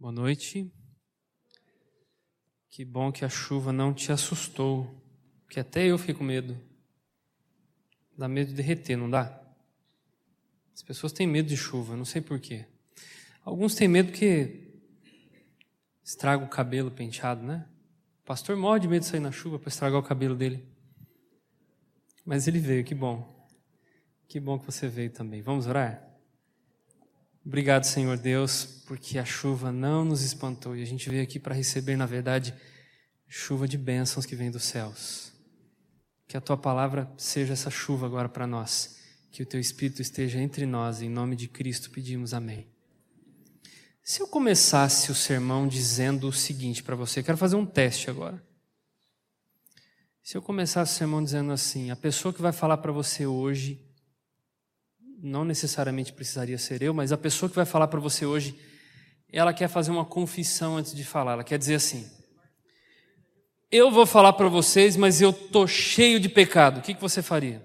Boa noite. Que bom que a chuva não te assustou, que até eu fiquei com medo. Dá medo de derreter, não dá? As pessoas têm medo de chuva, não sei porquê. Alguns têm medo que estraga o cabelo penteado, né? O pastor morre de medo de sair na chuva para estragar o cabelo dele. Mas ele veio, que bom. Que bom que você veio também. Vamos orar? Obrigado, Senhor Deus, porque a chuva não nos espantou e a gente veio aqui para receber, na verdade, chuva de bênçãos que vem dos céus. Que a tua palavra seja essa chuva agora para nós. Que o teu Espírito esteja entre nós. Em nome de Cristo pedimos amém. Se eu começasse o sermão dizendo o seguinte para você, quero fazer um teste agora. Se eu começasse o sermão dizendo assim: a pessoa que vai falar para você hoje não necessariamente precisaria ser eu, mas a pessoa que vai falar para você hoje, ela quer fazer uma confissão antes de falar. Ela quer dizer assim: Eu vou falar para vocês, mas eu tô cheio de pecado. O que, que você faria?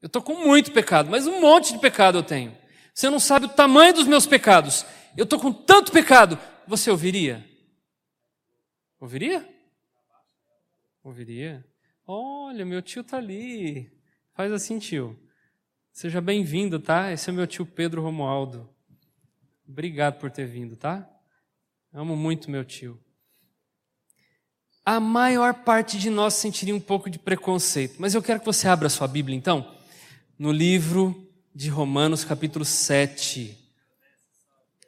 Eu tô com muito pecado, mas um monte de pecado eu tenho. Você não sabe o tamanho dos meus pecados. Eu tô com tanto pecado. Você ouviria? Ouviria? Ouviria? Olha, meu tio tá ali. Faz assim, tio. Seja bem-vindo, tá? Esse é meu tio Pedro Romualdo. Obrigado por ter vindo, tá? Amo muito meu tio. A maior parte de nós sentiria um pouco de preconceito, mas eu quero que você abra sua Bíblia então, no livro de Romanos, capítulo 7.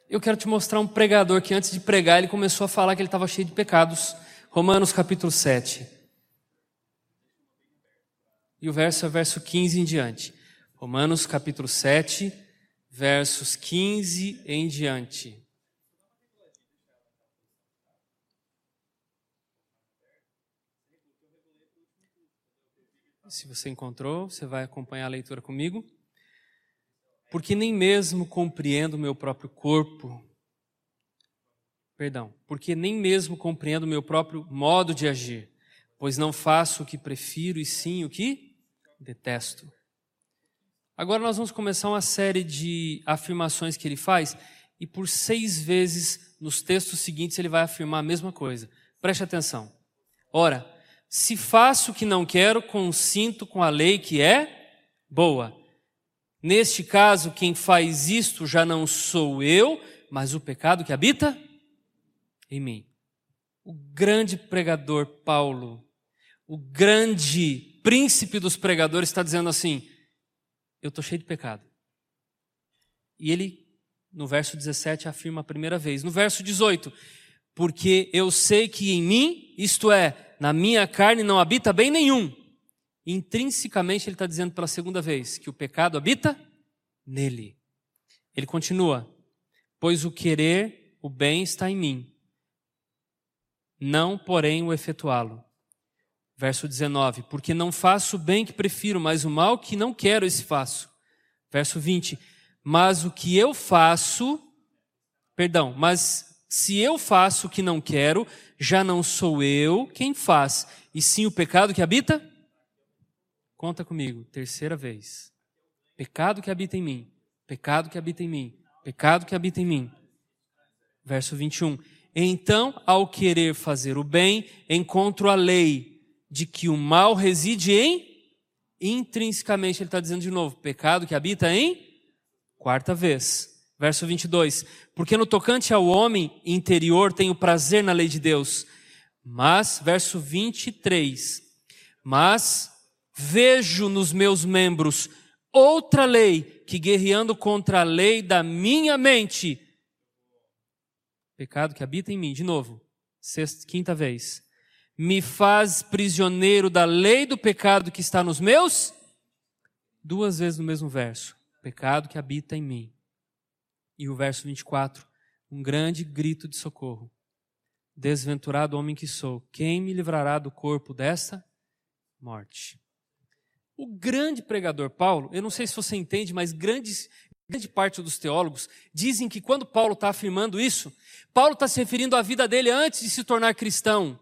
Eu quero te mostrar um pregador que antes de pregar ele começou a falar que ele estava cheio de pecados. Romanos, capítulo 7. E o verso é verso 15 em diante. Romanos capítulo 7, versos 15 em diante. Se você encontrou, você vai acompanhar a leitura comigo. Porque nem mesmo compreendo o meu próprio corpo, perdão, porque nem mesmo compreendo o meu próprio modo de agir, pois não faço o que prefiro e sim o que detesto. Agora nós vamos começar uma série de afirmações que ele faz, e por seis vezes nos textos seguintes ele vai afirmar a mesma coisa. Preste atenção. Ora, se faço o que não quero, consinto com a lei que é boa. Neste caso, quem faz isto já não sou eu, mas o pecado que habita em mim. O grande pregador Paulo, o grande príncipe dos pregadores, está dizendo assim: eu estou cheio de pecado. E ele, no verso 17, afirma a primeira vez. No verso 18, porque eu sei que em mim, isto é, na minha carne, não habita bem nenhum. Intrinsecamente, ele está dizendo pela segunda vez que o pecado habita nele. Ele continua, pois o querer, o bem está em mim, não, porém, o efetuá-lo. Verso 19: Porque não faço o bem que prefiro, mas o mal que não quero, esse faço. Verso 20: Mas o que eu faço, perdão, mas se eu faço o que não quero, já não sou eu quem faz, e sim o pecado que habita? Conta comigo, terceira vez. Pecado que habita em mim, pecado que habita em mim, pecado que habita em mim. Verso 21. Então, ao querer fazer o bem, encontro a lei de que o mal reside em intrinsecamente, ele está dizendo de novo, pecado que habita em quarta vez. Verso 22. Porque no tocante ao homem interior tenho prazer na lei de Deus. Mas, verso 23. Mas vejo nos meus membros outra lei que guerreando contra a lei da minha mente. Pecado que habita em mim, de novo, sexta, quinta vez me faz prisioneiro da lei do pecado que está nos meus? Duas vezes no mesmo verso. Pecado que habita em mim. E o verso 24, um grande grito de socorro. Desventurado homem que sou, quem me livrará do corpo desta morte? O grande pregador Paulo, eu não sei se você entende, mas grandes, grande parte dos teólogos dizem que quando Paulo está afirmando isso, Paulo está se referindo à vida dele antes de se tornar cristão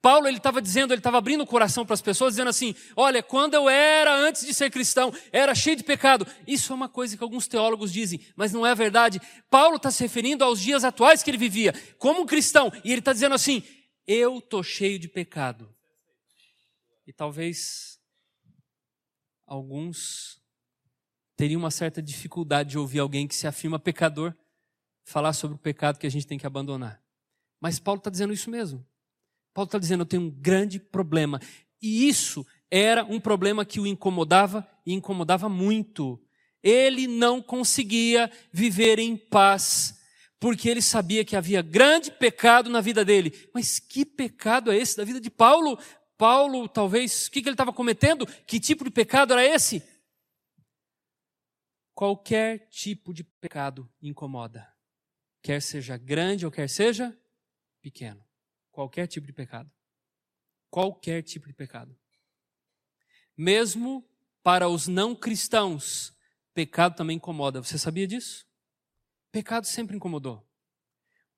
Paulo ele estava dizendo, ele estava abrindo o coração para as pessoas, dizendo assim: olha, quando eu era antes de ser cristão, era cheio de pecado. Isso é uma coisa que alguns teólogos dizem, mas não é verdade. Paulo está se referindo aos dias atuais que ele vivia, como cristão, e ele está dizendo assim: eu estou cheio de pecado. E talvez alguns teriam uma certa dificuldade de ouvir alguém que se afirma pecador falar sobre o pecado que a gente tem que abandonar. Mas Paulo está dizendo isso mesmo. Paulo está dizendo: eu tenho um grande problema. E isso era um problema que o incomodava e incomodava muito. Ele não conseguia viver em paz, porque ele sabia que havia grande pecado na vida dele. Mas que pecado é esse da vida de Paulo? Paulo, talvez, o que, ele estava cometendo? Que tipo de pecado era esse? Qualquer tipo de pecado incomoda, quer seja grande ou quer seja pequeno. Qualquer tipo de pecado. Qualquer tipo de pecado. Mesmo para os não cristãos, pecado também incomoda. Você sabia disso? Pecado sempre incomodou.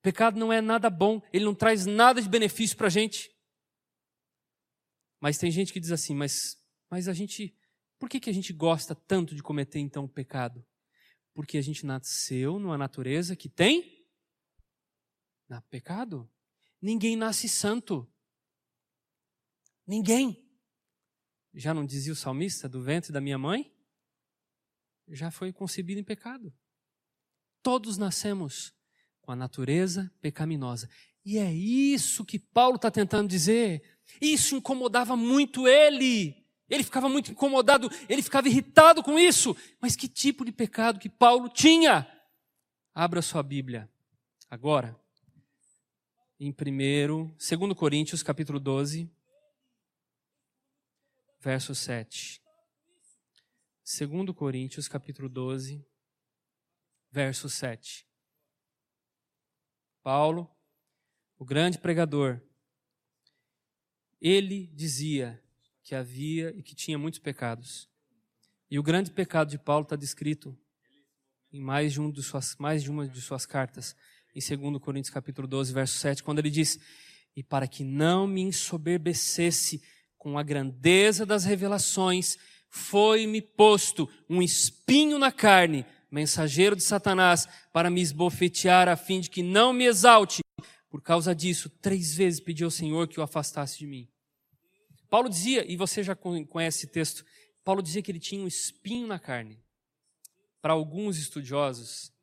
Pecado não é nada bom, ele não traz nada de benefício para a gente. Mas tem gente que diz assim, mas, mas a gente, por que, que a gente gosta tanto de cometer então o pecado? Porque a gente nasceu numa natureza que tem na pecado. Ninguém nasce santo. Ninguém. Já não dizia o salmista do ventre da minha mãe? Já foi concebido em pecado. Todos nascemos com a natureza pecaminosa. E é isso que Paulo está tentando dizer. Isso incomodava muito ele. Ele ficava muito incomodado, ele ficava irritado com isso. Mas que tipo de pecado que Paulo tinha? Abra sua Bíblia agora em primeiro, 2 Coríntios, capítulo 12, verso 7. 2 Coríntios, capítulo 12, verso 7. Paulo, o grande pregador, ele dizia que havia e que tinha muitos pecados. E o grande pecado de Paulo está descrito em mais de, um de suas, mais de uma de suas cartas em 2 Coríntios capítulo 12, verso 7, quando ele diz: "E para que não me ensoberbecesse com a grandeza das revelações, foi-me posto um espinho na carne, mensageiro de Satanás, para me esbofetear a fim de que não me exalte. Por causa disso, três vezes pedi ao Senhor que o afastasse de mim." Paulo dizia, e você já conhece esse texto, Paulo dizia que ele tinha um espinho na carne. Para alguns estudiosos,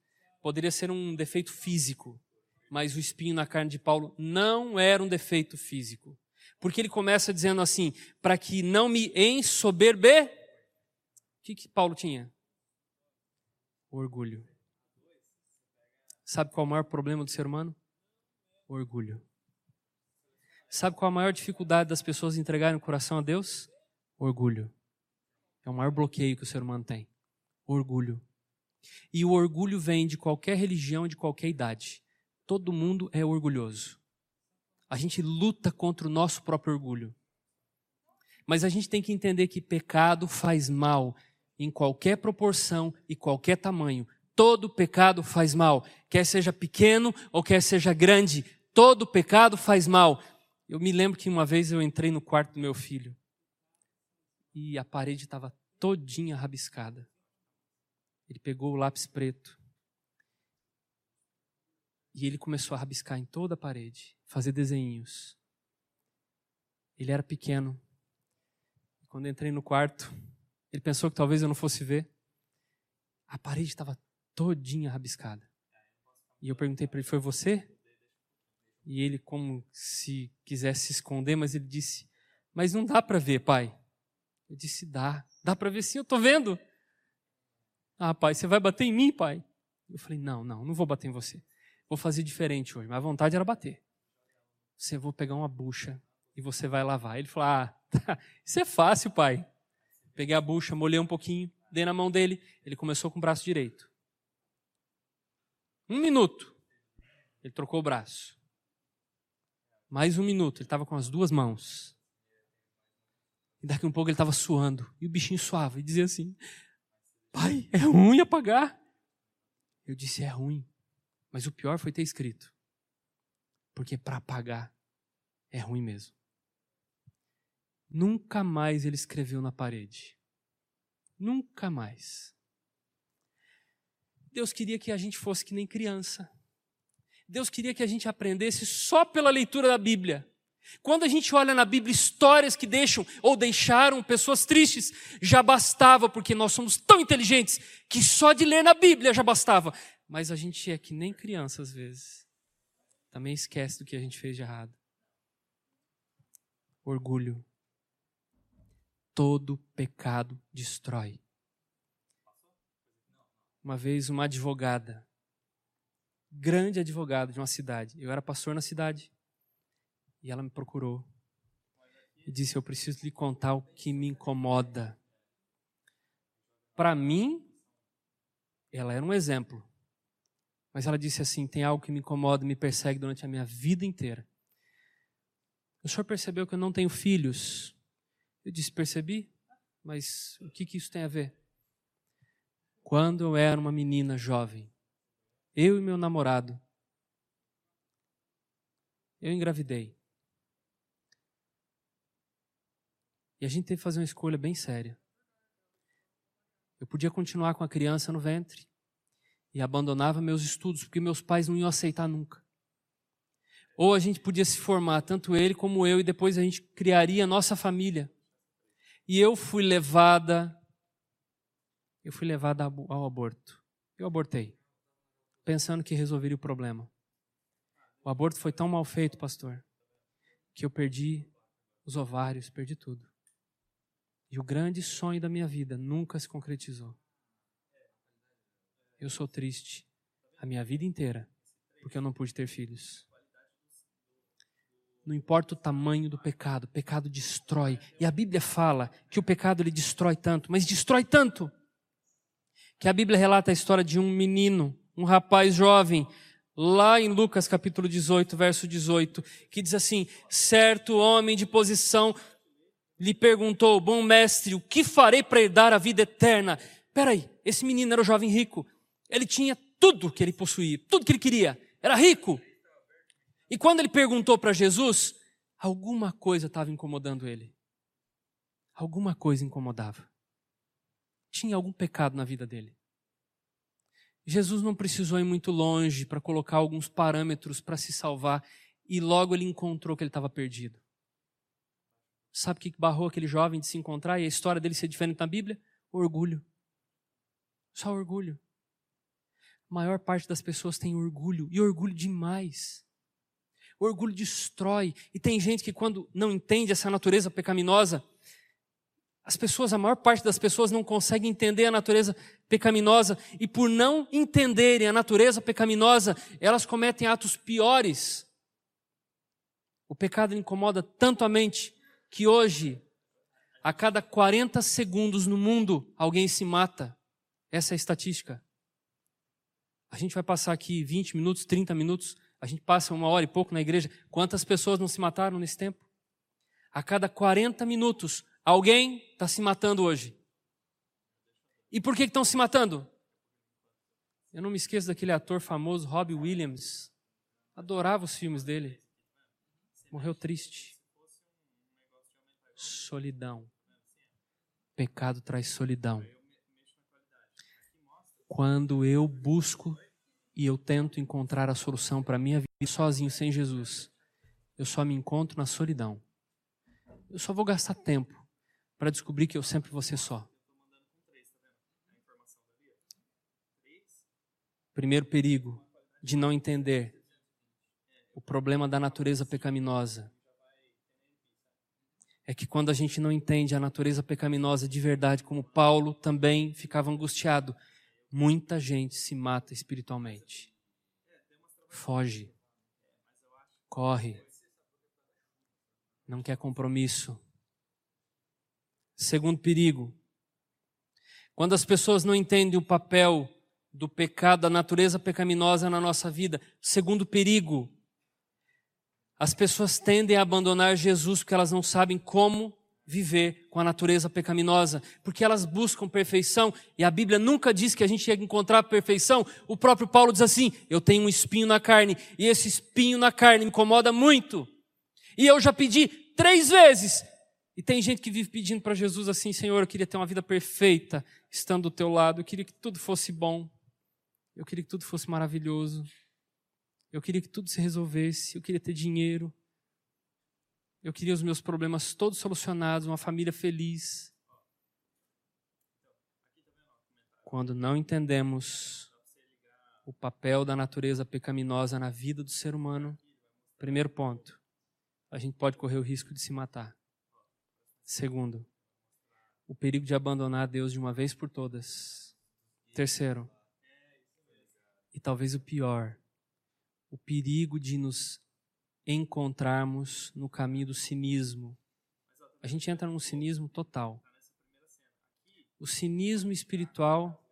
poderia ser um defeito físico, mas o espinho na carne de Paulo não era um defeito físico. Porque ele começa dizendo assim: para que não me ensoberbe. O que, que Paulo tinha? Orgulho. Sabe qual é o maior problema do ser humano? Orgulho. Sabe qual é a maior dificuldade das pessoas entregarem o coração a Deus? Orgulho. É o maior bloqueio que o ser humano tem. Orgulho. E o orgulho vem de qualquer religião, de qualquer idade. Todo mundo é orgulhoso. A gente luta contra o nosso próprio orgulho. Mas a gente tem que entender que pecado faz mal em qualquer proporção e qualquer tamanho. Todo pecado faz mal, quer seja pequeno ou quer seja grande. Todo pecado faz mal. Eu me lembro que uma vez eu entrei no quarto do meu filho e a parede estava todinha rabiscada. Ele pegou o lápis preto e ele começou a rabiscar em toda a parede, fazer desenhos. Ele era pequeno. Quando entrei no quarto, ele pensou que talvez eu não fosse ver. A parede estava todinha rabiscada. E eu perguntei para ele: Foi você? E ele, como se quisesse se esconder, mas ele disse: Mas não dá para ver, pai. Eu disse: Dá. Dá para ver sim, eu estou vendo. Ah, pai, você vai bater em mim, pai? Eu falei: Não, não, não vou bater em você. Vou fazer diferente hoje. Mas a vontade era bater. Você vou pegar uma bucha e você vai lavar. Ele falou: Ah, tá, isso é fácil, pai. Peguei a bucha, molhei um pouquinho, dei na mão dele. Ele começou com o braço direito. Um minuto. Ele trocou o braço. Mais um minuto. Ele estava com as duas mãos. E daqui um pouco ele estava suando. E o bichinho suava e dizia assim: Pai, é ruim apagar. Eu disse: É ruim. Mas o pior foi ter escrito. Porque para apagar é ruim mesmo. Nunca mais ele escreveu na parede. Nunca mais. Deus queria que a gente fosse que nem criança. Deus queria que a gente aprendesse só pela leitura da Bíblia. Quando a gente olha na Bíblia histórias que deixam ou deixaram pessoas tristes, já bastava, porque nós somos tão inteligentes que só de ler na Bíblia já bastava. Mas a gente é que nem criança às vezes. Também esquece do que a gente fez de errado. Orgulho. Todo pecado destrói. Uma vez uma advogada, grande advogada de uma cidade, eu era pastor na cidade, e ela me procurou e disse: Eu preciso lhe contar o que me incomoda. Para mim, ela era um exemplo. Mas ela disse assim: Tem algo que me incomoda, me persegue durante a minha vida inteira. O senhor percebeu que eu não tenho filhos? Eu disse: Percebi, mas o que, que isso tem a ver? Quando eu era uma menina jovem, eu e meu namorado, eu engravidei. E a gente teve que fazer uma escolha bem séria. Eu podia continuar com a criança no ventre e abandonava meus estudos, porque meus pais não iam aceitar nunca. Ou a gente podia se formar, tanto ele como eu, e depois a gente criaria a nossa família. E eu fui levada, eu fui levada ao aborto. Eu abortei, pensando que resolveria o problema. O aborto foi tão mal feito, pastor, que eu perdi os ovários, perdi tudo. E o grande sonho da minha vida nunca se concretizou. Eu sou triste a minha vida inteira porque eu não pude ter filhos. Não importa o tamanho do pecado, o pecado destrói. E a Bíblia fala que o pecado ele destrói tanto, mas destrói tanto que a Bíblia relata a história de um menino, um rapaz jovem, lá em Lucas capítulo 18, verso 18, que diz assim: certo homem de posição lhe perguntou, bom mestre, o que farei para herdar a vida eterna? Peraí, esse menino era o jovem rico. Ele tinha tudo que ele possuía, tudo que ele queria. Era rico. E quando ele perguntou para Jesus, alguma coisa estava incomodando ele. Alguma coisa incomodava. Tinha algum pecado na vida dele. Jesus não precisou ir muito longe para colocar alguns parâmetros para se salvar e logo ele encontrou que ele estava perdido. Sabe o que barrou aquele jovem de se encontrar e a história dele ser diferente na Bíblia? Orgulho. Só orgulho. A maior parte das pessoas tem orgulho e orgulho demais. O orgulho destrói. E tem gente que, quando não entende essa natureza pecaminosa, as pessoas, a maior parte das pessoas não consegue entender a natureza pecaminosa e por não entenderem a natureza pecaminosa, elas cometem atos piores. O pecado incomoda tanto a mente que hoje, a cada 40 segundos no mundo, alguém se mata. Essa é a estatística. A gente vai passar aqui 20 minutos, 30 minutos, a gente passa uma hora e pouco na igreja. Quantas pessoas não se mataram nesse tempo? A cada 40 minutos, alguém está se matando hoje. E por que estão se matando? Eu não me esqueço daquele ator famoso, Robbie Williams. Adorava os filmes dele. Morreu triste solidão. Pecado traz solidão. Quando eu busco e eu tento encontrar a solução para minha vida sozinho, sem Jesus, eu só me encontro na solidão. Eu só vou gastar tempo para descobrir que eu sempre vou ser só. Primeiro perigo de não entender o problema da natureza pecaminosa é que quando a gente não entende a natureza pecaminosa de verdade, como Paulo também ficava angustiado, muita gente se mata espiritualmente. Foge. Corre. Não quer compromisso. Segundo perigo. Quando as pessoas não entendem o papel do pecado, da natureza pecaminosa na nossa vida. Segundo perigo, as pessoas tendem a abandonar Jesus porque elas não sabem como viver com a natureza pecaminosa, porque elas buscam perfeição e a Bíblia nunca diz que a gente ia encontrar perfeição. O próprio Paulo diz assim: Eu tenho um espinho na carne e esse espinho na carne me incomoda muito. E eu já pedi três vezes E tem gente que vive pedindo para Jesus assim: Senhor, eu queria ter uma vida perfeita estando do teu lado, eu queria que tudo fosse bom, eu queria que tudo fosse maravilhoso, eu queria que tudo se resolvesse, eu queria ter dinheiro, eu queria os meus problemas todos solucionados, uma família feliz. Quando não entendemos o papel da natureza pecaminosa na vida do ser humano, primeiro ponto, a gente pode correr o risco de se matar. Segundo, o perigo de abandonar Deus de uma vez por todas. Terceiro, e talvez o pior, o perigo de nos encontrarmos no caminho do cinismo. A gente entra num cinismo total. O cinismo espiritual,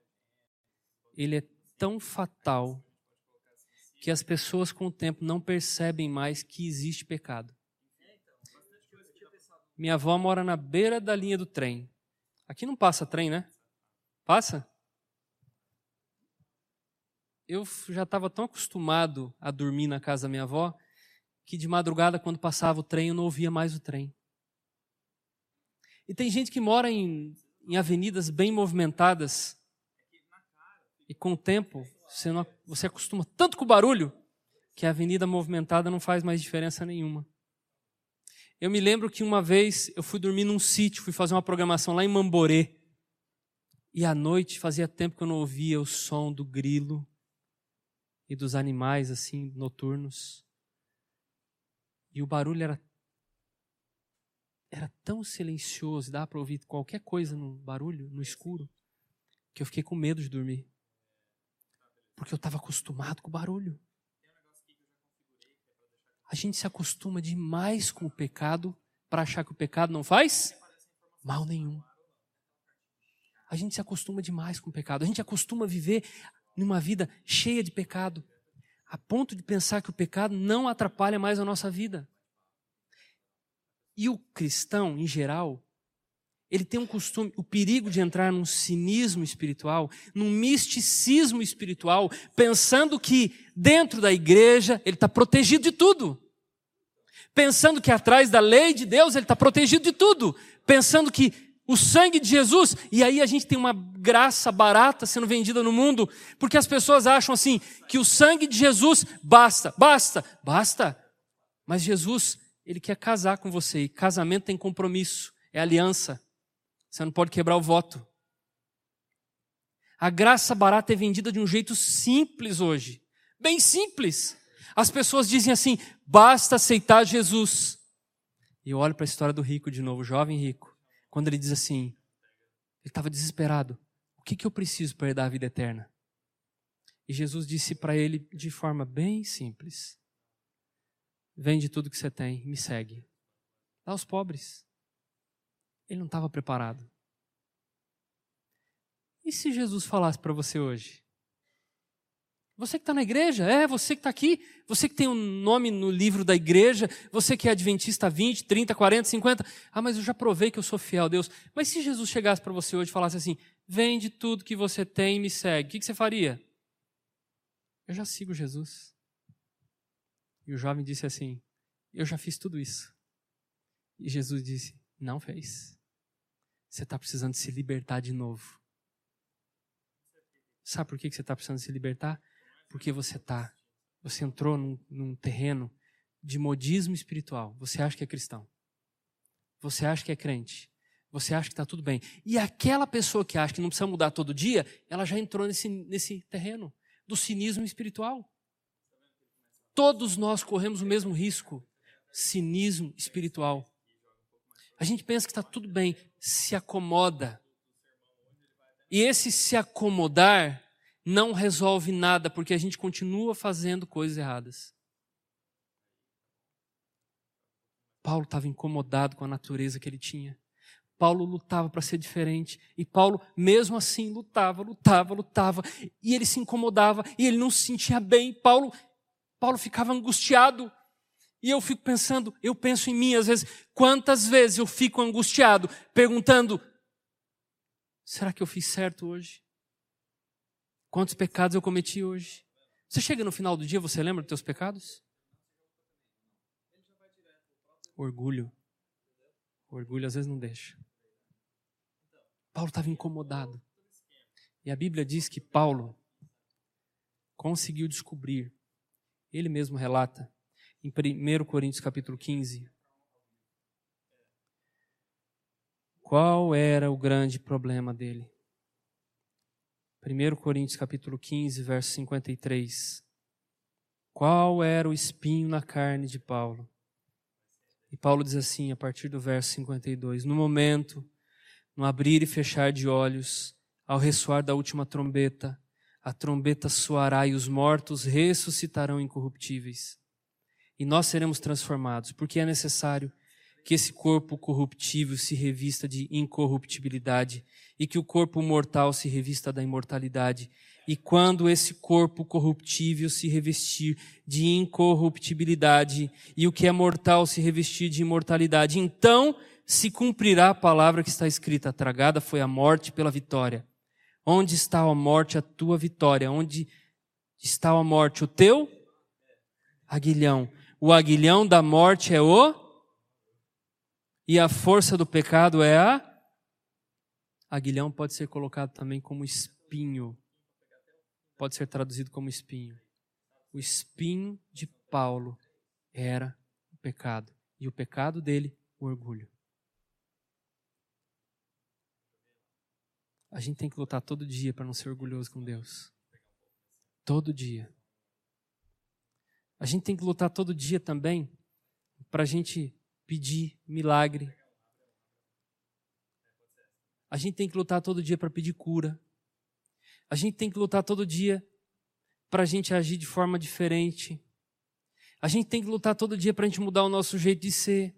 ele é tão fatal que as pessoas com o tempo não percebem mais que existe pecado. Minha avó mora na beira da linha do trem. Aqui não passa trem, né? Passa? Eu já estava tão acostumado a dormir na casa da minha avó que de madrugada, quando passava o trem, eu não ouvia mais o trem. E tem gente que mora em, em avenidas bem movimentadas e com o tempo você, não, você acostuma tanto com o barulho que a avenida movimentada não faz mais diferença nenhuma. Eu me lembro que uma vez eu fui dormir num sítio, fui fazer uma programação lá em Mamborê. E à noite fazia tempo que eu não ouvia o som do grilo e dos animais assim noturnos. E o barulho era era tão silencioso, dava para ouvir qualquer coisa no barulho, no escuro, que eu fiquei com medo de dormir. Porque eu estava acostumado com o barulho. A gente se acostuma demais com o pecado para achar que o pecado não faz mal nenhum. A gente se acostuma demais com o pecado. A gente acostuma viver numa vida cheia de pecado, a ponto de pensar que o pecado não atrapalha mais a nossa vida. E o cristão, em geral, ele tem um costume, o perigo de entrar num cinismo espiritual, num misticismo espiritual, pensando que dentro da igreja ele está protegido de tudo. Pensando que atrás da lei de Deus ele está protegido de tudo. Pensando que o sangue de Jesus, e aí a gente tem uma graça barata sendo vendida no mundo, porque as pessoas acham assim, que o sangue de Jesus basta, basta, basta. Mas Jesus, ele quer casar com você, e casamento tem compromisso, é aliança. Você não pode quebrar o voto. A graça barata é vendida de um jeito simples hoje. Bem simples. As pessoas dizem assim: basta aceitar Jesus. E eu olho para a história do rico de novo, jovem rico, quando ele diz assim: ele estava desesperado. O que, que eu preciso para herdar a vida eterna? E Jesus disse para ele de forma bem simples: Vende tudo que você tem, me segue. Dá aos pobres. Ele não estava preparado. E se Jesus falasse para você hoje? Você que está na igreja, é, você que está aqui, você que tem um nome no livro da igreja, você que é adventista 20, 30, 40, 50. Ah, mas eu já provei que eu sou fiel a Deus. Mas se Jesus chegasse para você hoje e falasse assim: vende tudo que você tem e me segue, o que, que você faria? Eu já sigo Jesus. E o jovem disse assim: Eu já fiz tudo isso. E Jesus disse: Não fez. Você está precisando se libertar de novo. Sabe por que você está precisando se libertar? Porque você está, você entrou num, num terreno de modismo espiritual. Você acha que é cristão. Você acha que é crente. Você acha que está tudo bem. E aquela pessoa que acha que não precisa mudar todo dia, ela já entrou nesse, nesse terreno do cinismo espiritual. Todos nós corremos o mesmo risco. Cinismo espiritual. A gente pensa que está tudo bem, se acomoda. E esse se acomodar não resolve nada, porque a gente continua fazendo coisas erradas. Paulo estava incomodado com a natureza que ele tinha. Paulo lutava para ser diferente. E Paulo, mesmo assim, lutava, lutava, lutava. E ele se incomodava e ele não se sentia bem. Paulo, Paulo ficava angustiado. E eu fico pensando, eu penso em mim às vezes, quantas vezes eu fico angustiado, perguntando: será que eu fiz certo hoje? Quantos pecados eu cometi hoje? Você chega no final do dia, você lembra dos teus pecados? Orgulho. Orgulho às vezes não deixa. Paulo estava incomodado. E a Bíblia diz que Paulo conseguiu descobrir, ele mesmo relata, em 1 Coríntios capítulo 15, qual era o grande problema dele. 1 Coríntios capítulo 15, verso 53. Qual era o espinho na carne de Paulo? E Paulo diz assim, a partir do verso 52, no momento, no abrir e fechar de olhos, ao ressoar da última trombeta, a trombeta soará e os mortos ressuscitarão incorruptíveis. E nós seremos transformados, porque é necessário que esse corpo corruptível se revista de incorruptibilidade e que o corpo mortal se revista da imortalidade. E quando esse corpo corruptível se revestir de incorruptibilidade e o que é mortal se revestir de imortalidade, então se cumprirá a palavra que está escrita: tragada foi a morte pela vitória. Onde está a morte, a tua vitória? Onde está a morte? O teu aguilhão. O aguilhão da morte é o. E a força do pecado é a. Aguilhão pode ser colocado também como espinho. Pode ser traduzido como espinho. O espinho de Paulo era o pecado. E o pecado dele, o orgulho. A gente tem que lutar todo dia para não ser orgulhoso com Deus. Todo dia. A gente tem que lutar todo dia também para a gente pedir milagre. A gente tem que lutar todo dia para pedir cura. A gente tem que lutar todo dia para a gente agir de forma diferente. A gente tem que lutar todo dia para a gente mudar o nosso jeito de ser.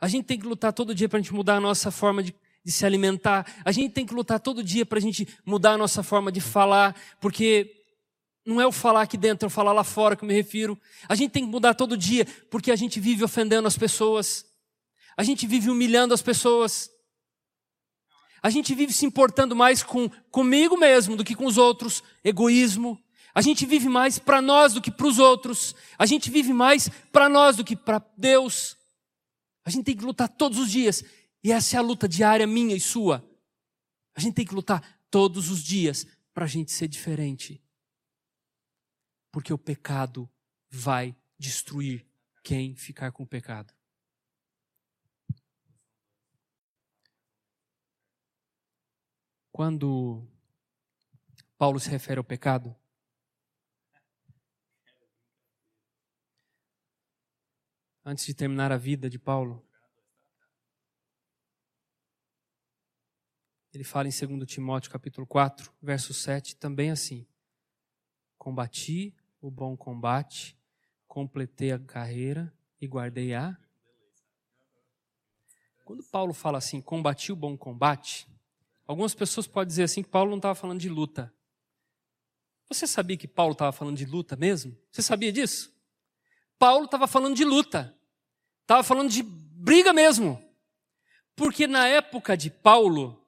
A gente tem que lutar todo dia para a gente mudar a nossa forma de de se alimentar. A gente tem que lutar todo dia para a gente mudar a nossa forma de falar, porque não é o falar aqui dentro, é o falar lá fora que eu me refiro. A gente tem que mudar todo dia, porque a gente vive ofendendo as pessoas. A gente vive humilhando as pessoas. A gente vive se importando mais com comigo mesmo do que com os outros, egoísmo. A gente vive mais para nós do que para os outros. A gente vive mais para nós do que para Deus. A gente tem que lutar todos os dias e essa é a luta diária minha e sua. A gente tem que lutar todos os dias para a gente ser diferente. Porque o pecado vai destruir quem ficar com o pecado. Quando Paulo se refere ao pecado, antes de terminar a vida de Paulo, Ele fala em 2 Timóteo capítulo 4, verso 7, também assim: Combati o bom combate, completei a carreira e guardei a. Quando Paulo fala assim, combati o bom combate, algumas pessoas podem dizer assim que Paulo não estava falando de luta. Você sabia que Paulo estava falando de luta mesmo? Você sabia disso? Paulo estava falando de luta, estava falando de briga mesmo. Porque na época de Paulo,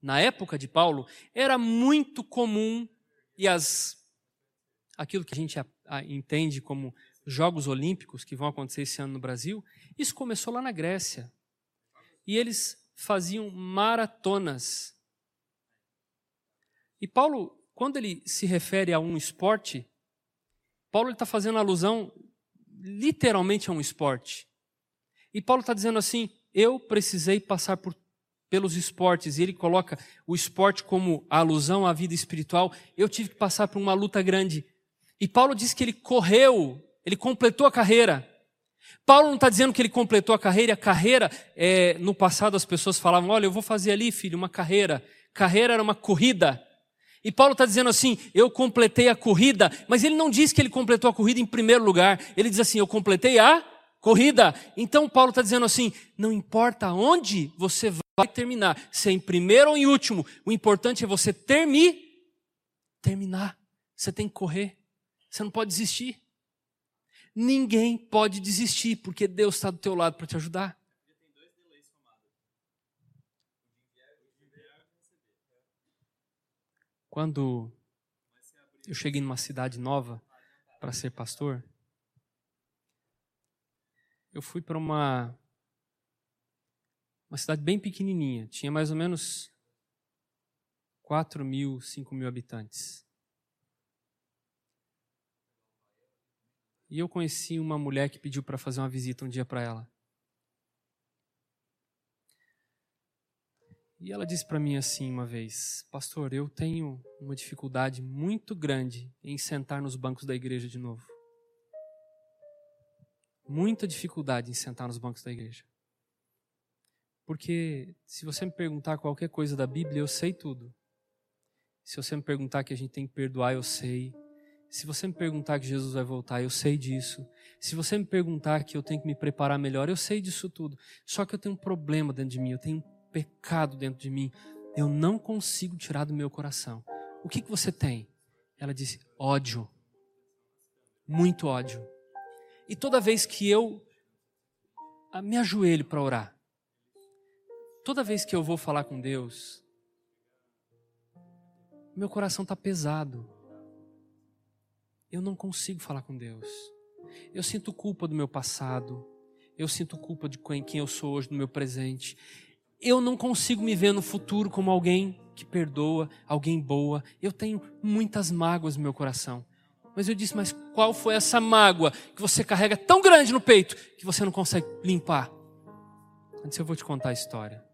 na época de Paulo, era muito comum e as aquilo que a gente a, a, entende como Jogos Olímpicos que vão acontecer esse ano no Brasil, isso começou lá na Grécia. E eles faziam maratonas. E Paulo, quando ele se refere a um esporte, Paulo está fazendo alusão literalmente a um esporte. E Paulo está dizendo assim: eu precisei passar por pelos esportes, e ele coloca o esporte como alusão à vida espiritual, eu tive que passar por uma luta grande. E Paulo diz que ele correu, ele completou a carreira. Paulo não está dizendo que ele completou a carreira, a carreira, é, no passado as pessoas falavam, olha, eu vou fazer ali, filho, uma carreira. Carreira era uma corrida. E Paulo está dizendo assim, eu completei a corrida, mas ele não diz que ele completou a corrida em primeiro lugar, ele diz assim, eu completei a corrida. Então Paulo está dizendo assim, não importa onde você vai, terminar, se é em primeiro ou em último, o importante é você terminar. Terminar. Você tem que correr. Você não pode desistir. Ninguém pode desistir, porque Deus está do teu lado para te ajudar. Quando eu cheguei numa cidade nova para ser pastor, eu fui para uma Uma cidade bem pequenininha, tinha mais ou menos 4 mil, 5 mil habitantes. E eu conheci uma mulher que pediu para fazer uma visita um dia para ela. E ela disse para mim assim uma vez: Pastor, eu tenho uma dificuldade muito grande em sentar nos bancos da igreja de novo. Muita dificuldade em sentar nos bancos da igreja. Porque se você me perguntar qualquer coisa da Bíblia, eu sei tudo. Se você me perguntar que a gente tem que perdoar, eu sei. Se você me perguntar que Jesus vai voltar, eu sei disso. Se você me perguntar que eu tenho que me preparar melhor, eu sei disso tudo. Só que eu tenho um problema dentro de mim, eu tenho um pecado dentro de mim. Eu não consigo tirar do meu coração. O que, que você tem? Ela disse: ódio. Muito ódio. E toda vez que eu ah, me ajoelho para orar, toda vez que eu vou falar com Deus, meu coração está pesado eu não consigo falar com Deus. Eu sinto culpa do meu passado. Eu sinto culpa de quem eu sou hoje no meu presente. Eu não consigo me ver no futuro como alguém que perdoa, alguém boa. Eu tenho muitas mágoas no meu coração. Mas eu disse, mas qual foi essa mágoa que você carrega tão grande no peito que você não consegue limpar? Antes eu vou te contar a história.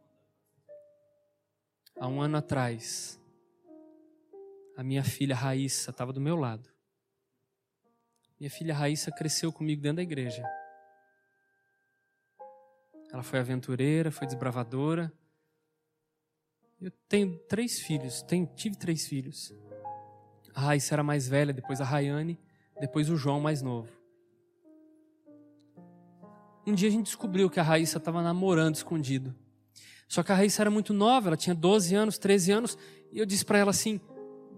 Há um ano atrás, a minha filha Raíssa estava do meu lado. Minha filha Raíssa cresceu comigo dentro da igreja. Ela foi aventureira, foi desbravadora. Eu tenho três filhos, tenho, tive três filhos. A Raíssa era mais velha, depois a Rayane, depois o João mais novo. Um dia a gente descobriu que a Raíssa estava namorando escondido. Só que a Raíssa era muito nova, ela tinha 12 anos, 13 anos, e eu disse para ela assim: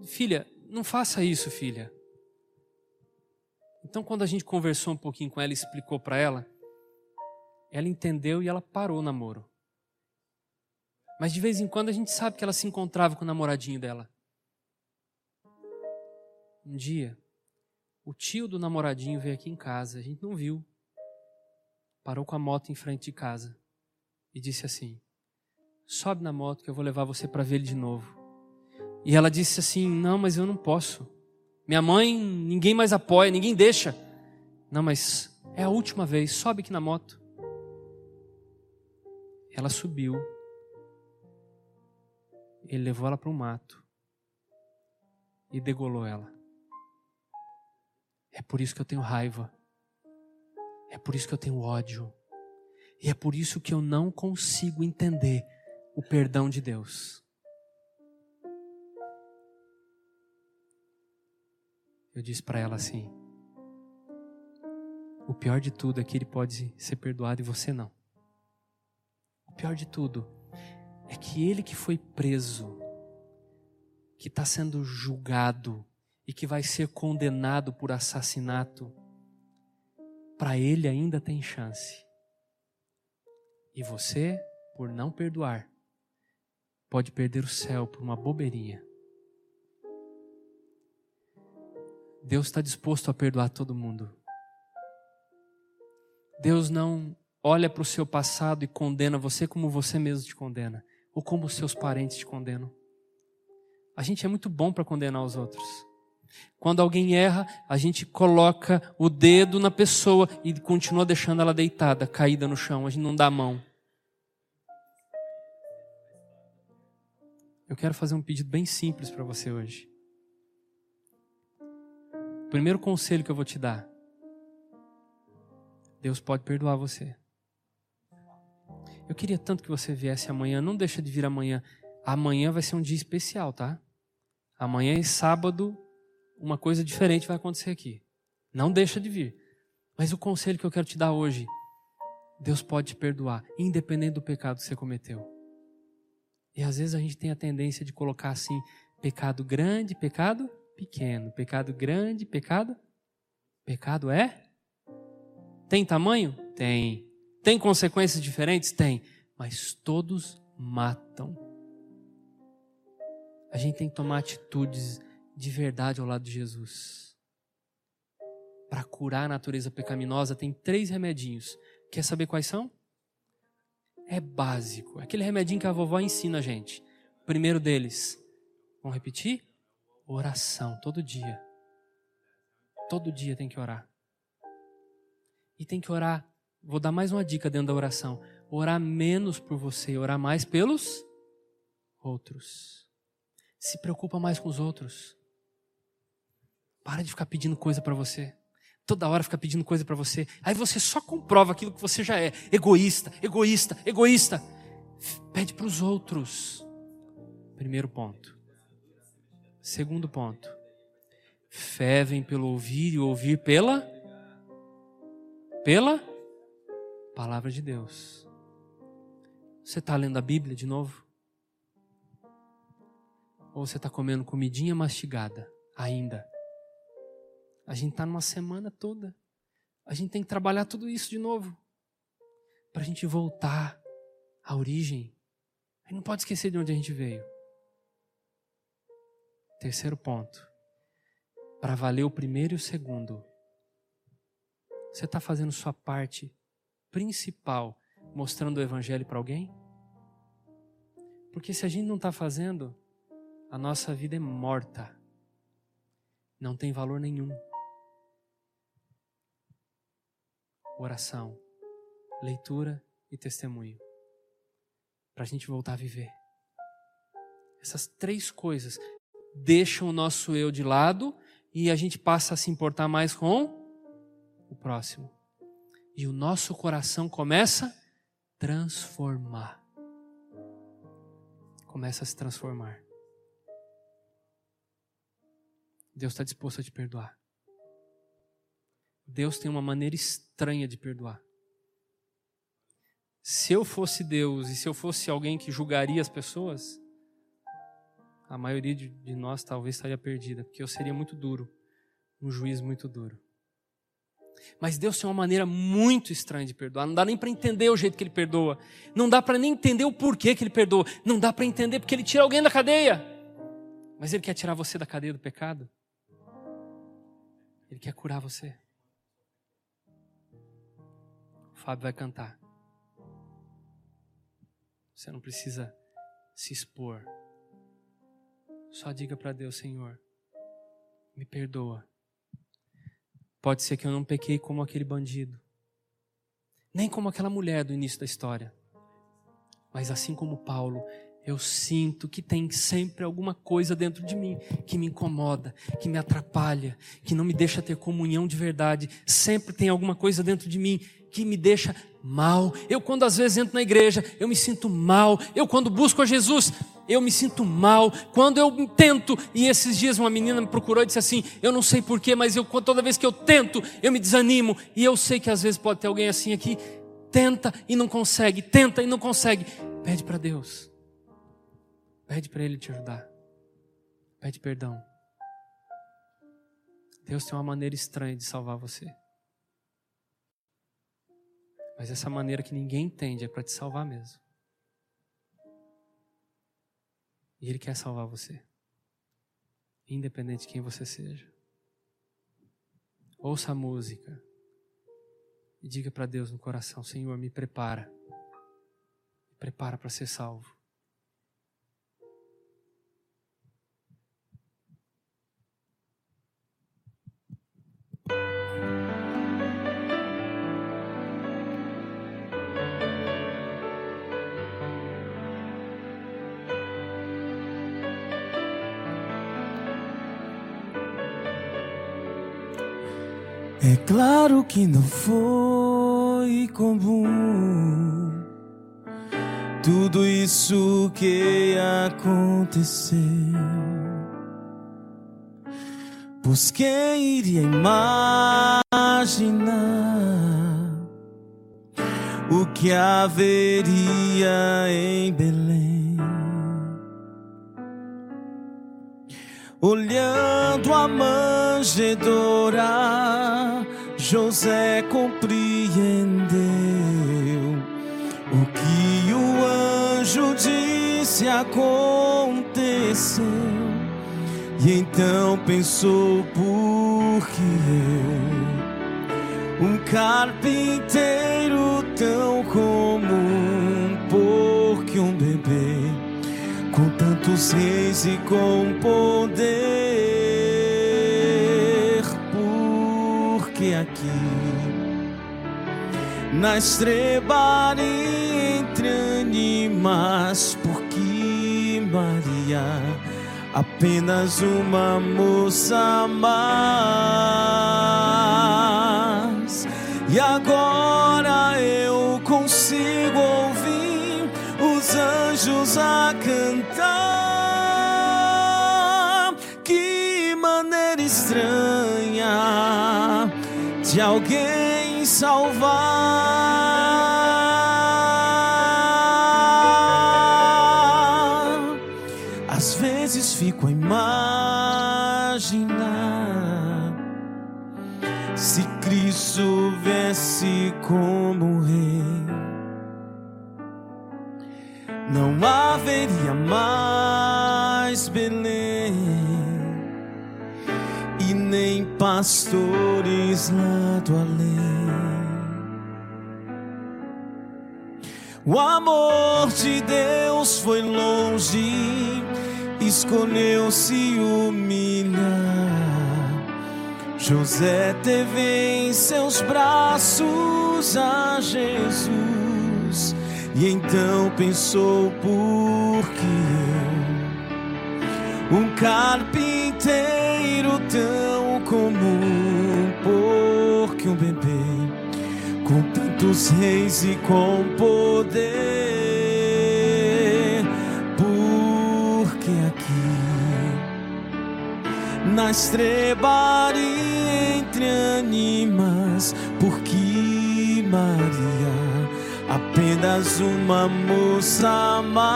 Filha, não faça isso, filha. Então, quando a gente conversou um pouquinho com ela e explicou para ela, ela entendeu e ela parou o namoro. Mas de vez em quando a gente sabe que ela se encontrava com o namoradinho dela. Um dia, o tio do namoradinho veio aqui em casa, a gente não viu. Parou com a moto em frente de casa e disse assim: Sobe na moto que eu vou levar você para ver ele de novo. E ela disse assim: Não, mas eu não posso. Minha mãe, ninguém mais apoia, ninguém deixa. Não, mas é a última vez, sobe aqui na moto. Ela subiu. Ele levou ela para o mato e degolou ela. É por isso que eu tenho raiva. É por isso que eu tenho ódio. E é por isso que eu não consigo entender o perdão de Deus. Eu disse para ela assim: O pior de tudo é que ele pode ser perdoado e você não. O pior de tudo é que ele que foi preso, que está sendo julgado e que vai ser condenado por assassinato, para ele ainda tem chance. E você, por não perdoar, pode perder o céu por uma bobeirinha. Deus está disposto a perdoar todo mundo. Deus não olha para o seu passado e condena você como você mesmo te condena, ou como seus parentes te condenam. A gente é muito bom para condenar os outros. Quando alguém erra, a gente coloca o dedo na pessoa e continua deixando ela deitada, caída no chão. A gente não dá a mão. Eu quero fazer um pedido bem simples para você hoje. Primeiro conselho que eu vou te dar: Deus pode perdoar você. Eu queria tanto que você viesse amanhã. Não deixa de vir amanhã. Amanhã vai ser um dia especial, tá? Amanhã e sábado, uma coisa diferente vai acontecer aqui. Não deixa de vir. Mas o conselho que eu quero te dar hoje: Deus pode te perdoar, independente do pecado que você cometeu. E às vezes a gente tem a tendência de colocar assim: pecado grande, pecado pequeno. Pecado grande, pecado? Pecado é? Tem tamanho? Tem. Tem consequências diferentes? Tem. Mas todos matam. A gente tem que tomar atitudes de verdade ao lado de Jesus. Para curar a natureza pecaminosa, tem três remedinhos. Quer saber quais são? é básico. Aquele remedinho que a vovó ensina a gente. Primeiro deles, vamos repetir? Oração, todo dia. Todo dia tem que orar. E tem que orar. Vou dar mais uma dica dentro da oração. Orar menos por você orar mais pelos outros. Se preocupa mais com os outros. Para de ficar pedindo coisa para você. Toda hora fica pedindo coisa para você. Aí você só comprova aquilo que você já é. Egoísta, egoísta, egoísta. Pede para os outros. Primeiro ponto. Segundo ponto. Fé vem pelo ouvir e ouvir pela pela palavra de Deus. Você está lendo a Bíblia de novo? Ou você está comendo comidinha mastigada ainda? A gente está numa semana toda. A gente tem que trabalhar tudo isso de novo. Para a gente voltar à origem. A gente não pode esquecer de onde a gente veio. Terceiro ponto. Para valer o primeiro e o segundo. Você está fazendo sua parte principal mostrando o Evangelho para alguém? Porque se a gente não está fazendo, a nossa vida é morta. Não tem valor nenhum. oração, leitura e testemunho. Para a gente voltar a viver. Essas três coisas deixam o nosso eu de lado e a gente passa a se importar mais com o próximo. E o nosso coração começa a transformar. Começa a se transformar. Deus está disposto a te perdoar. Deus tem uma maneira estranha de perdoar. Se eu fosse Deus e se eu fosse alguém que julgaria as pessoas, a maioria de, nós talvez estaria perdida, porque eu seria muito duro, um juiz muito duro. Mas Deus tem uma maneira muito estranha de perdoar. Não dá nem para entender o jeito que Ele perdoa. Não dá para nem entender o porquê que Ele perdoa. Não dá para entender porque Ele tira alguém da cadeia. Mas Ele quer tirar você da cadeia do pecado. Ele quer curar você. Fábio vai cantar. Você não precisa se expor. Só diga para Deus, Senhor, me perdoa. Pode ser que eu não pequei como aquele bandido, nem como aquela mulher do início da história. Mas assim como Paulo, eu sinto que tem sempre alguma coisa dentro de mim que me incomoda, que me atrapalha, que não me deixa ter comunhão de verdade. Sempre tem alguma coisa dentro de mim que me deixa mal. Eu, quando às vezes entro na igreja, eu me sinto mal. Eu, quando busco a Jesus, eu me sinto mal. Quando eu tento, e esses dias uma menina me procurou e disse assim: Eu não sei porquê, mas eu, toda vez que eu tento, eu me desanimo. E eu sei que às vezes pode ter alguém assim aqui, tenta e não consegue, tenta e não consegue. Pede para Deus Pede para Ele te ajudar. Pede perdão. Deus tem uma maneira estranha de salvar você. Mas essa maneira que ninguém entende é para te salvar mesmo. E Ele quer salvar você. Independente de quem você seja. Ouça a música. E diga para Deus no coração: Senhor, me prepara. Me prepara para ser salvo. É claro que não foi comum tudo isso que aconteceu. Pois quem iria imaginar o que haveria em Belém? Olhando a manjedoura, José compreendeu o que o anjo disse aconteceu. E então pensou por que eu, um carpinteiro tão comum, que um bebê tantos reis e com poder, porque aqui na estrebaria entre animais, porque Maria apenas uma moça mais. E agora eu consigo anjos a cantar. Que maneira estranha de alguém salvar. Não haveria mais Belém e nem pastores lá do além. O amor de Deus foi longe, escolheu se humilhar. José teve em seus braços a Jesus e então pensou por que eu, um carpinteiro tão comum, porque um bebê com tantos reis e com poder, porque aqui na estrebaria entre animais, porque Maria apenas uma moça mais.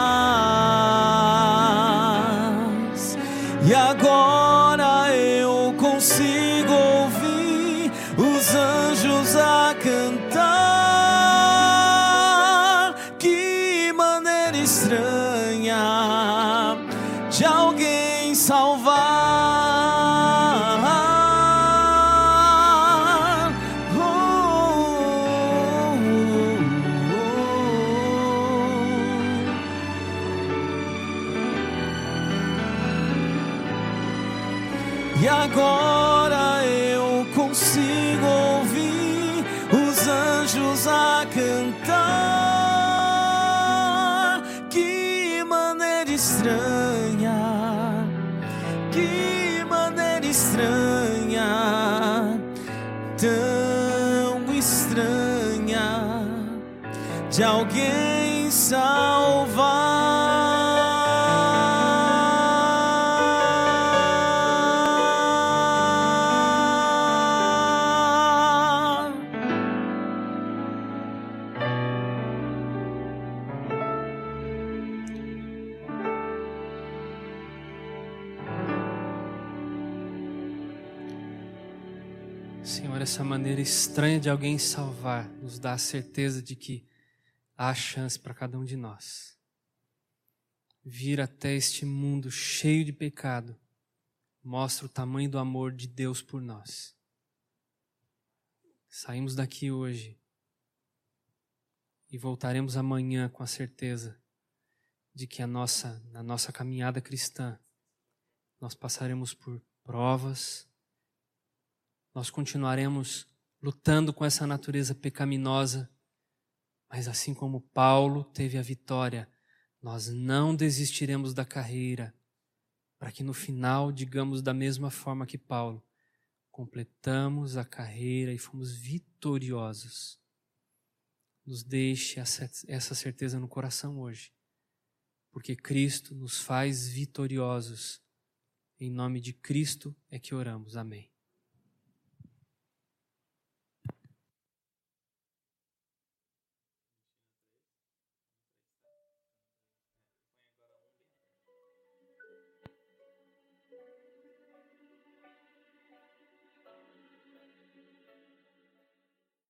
E agora eu consigo estranha de alguém salvar nos dá a certeza de que há chance para cada um de nós. Vir até este mundo cheio de pecado mostra o tamanho do amor de Deus por nós. Saímos daqui hoje e voltaremos amanhã com a certeza de que a nossa, na nossa caminhada cristã nós passaremos por provas, nós continuaremos lutando com essa natureza pecaminosa, mas assim como Paulo teve a vitória, nós não desistiremos da carreira, para que no final digamos da mesma forma que Paulo: completamos a carreira e fomos vitoriosos. Nos deixe essa, certeza no coração hoje, porque Cristo nos faz vitoriosos. Em nome de Cristo é que oramos. Amém.